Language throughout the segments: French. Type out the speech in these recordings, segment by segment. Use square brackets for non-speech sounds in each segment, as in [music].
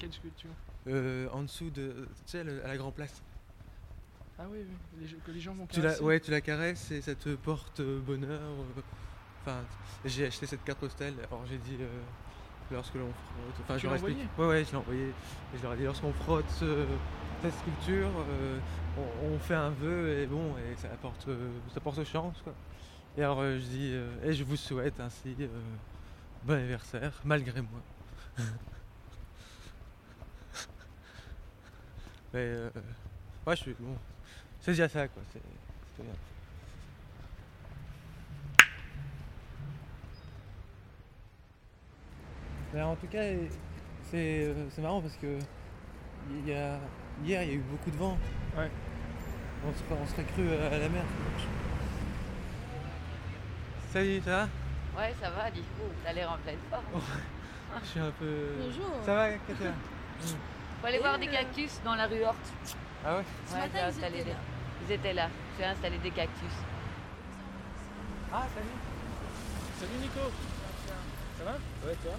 Quelle sculpture euh, en dessous de. Tu sais, à la Grand Place. Ah oui, oui, les que les gens vont Tu la, ouais, tu la caresses et ça te porte euh, bonheur. euh, Enfin, j'ai acheté cette carte postale. Alors j'ai dit euh, lorsque l'on frotte. Enfin, Tu je leur explique. Ouais, ouais, je l'ai envoyé. Et je leur ai dit lorsqu'on frotte euh, cette sculpture, euh, on, on fait un vœu et bon, et ça apporte, euh, ça porte chance quoi. Et alors je dis, et je vous souhaite ainsi bon anniversaire malgré moi. [laughs] Mais euh, ouais, je suis bon. C'est déjà ça quoi. C'est c'est bien. Mais en tout cas, c'est c'est marrant parce que il y a, hier il y a eu beaucoup de vent. Ouais. On serait, on serait cru à la mer. Salut, ça va? Ouais, ça va, du coup, t'as l'air en pleine forme. Je suis un peu. Bonjour. Ça va, Katia? [laughs] Faut aller voir des cactus dans la rue Horte. Ah ouais? Ce Ouais, matin, ils installé étaient des- là. Ils étaient là. J'ai installé des cactus. Ah, salut Salut Nico Ça va? Ouais, toi?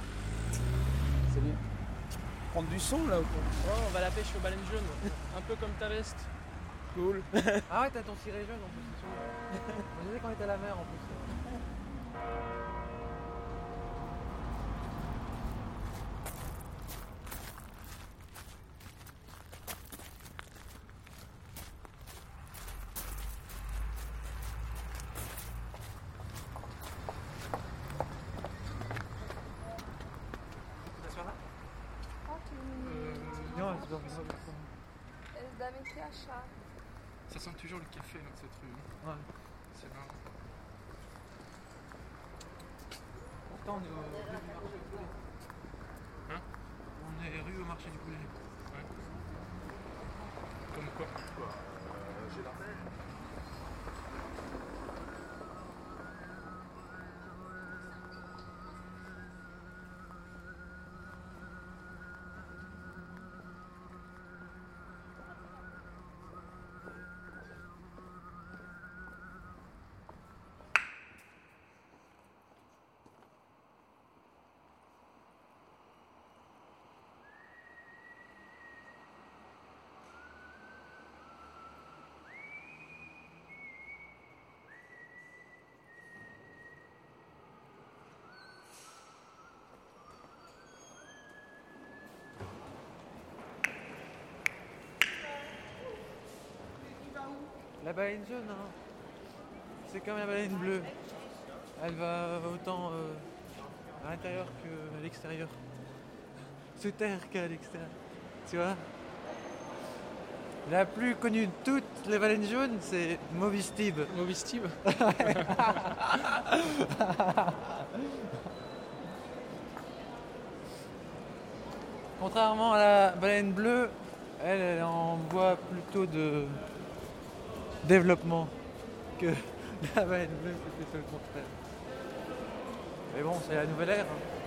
Salut. Prendre du son là ou quoi? Oh, on va à la pêche aux baleines jaunes. Un peu comme ta veste. Cool. Ah ouais, t'as ton ciré jaune en plus, c'est sûr. On disait qu'on était à la mer en plus. Non, c'est pas Eles devem ter achado. Ça sent toujours le café dans cette rue. hein. Ouais. C'est marrant. Pourtant, on est au rue du marché du poulet. Hein On est rue au marché du poulet. Comme quoi La baleine jaune, hein. c'est comme la baleine bleue. Elle va autant euh, à l'intérieur qu'à l'extérieur. Se terre qu'à l'extérieur. Tu vois? La plus connue de toutes les baleines jaunes, c'est Moby Steve. Mauvais Steve Contrairement à la baleine bleue, elle, elle en voit plutôt de développement que [laughs] la c'est plutôt le contraire. Mais bon, c'est la nouvelle ère. hein.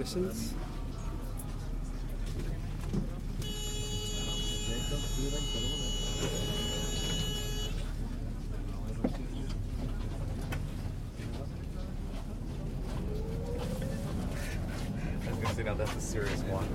questions? now that's a serious [laughs] one.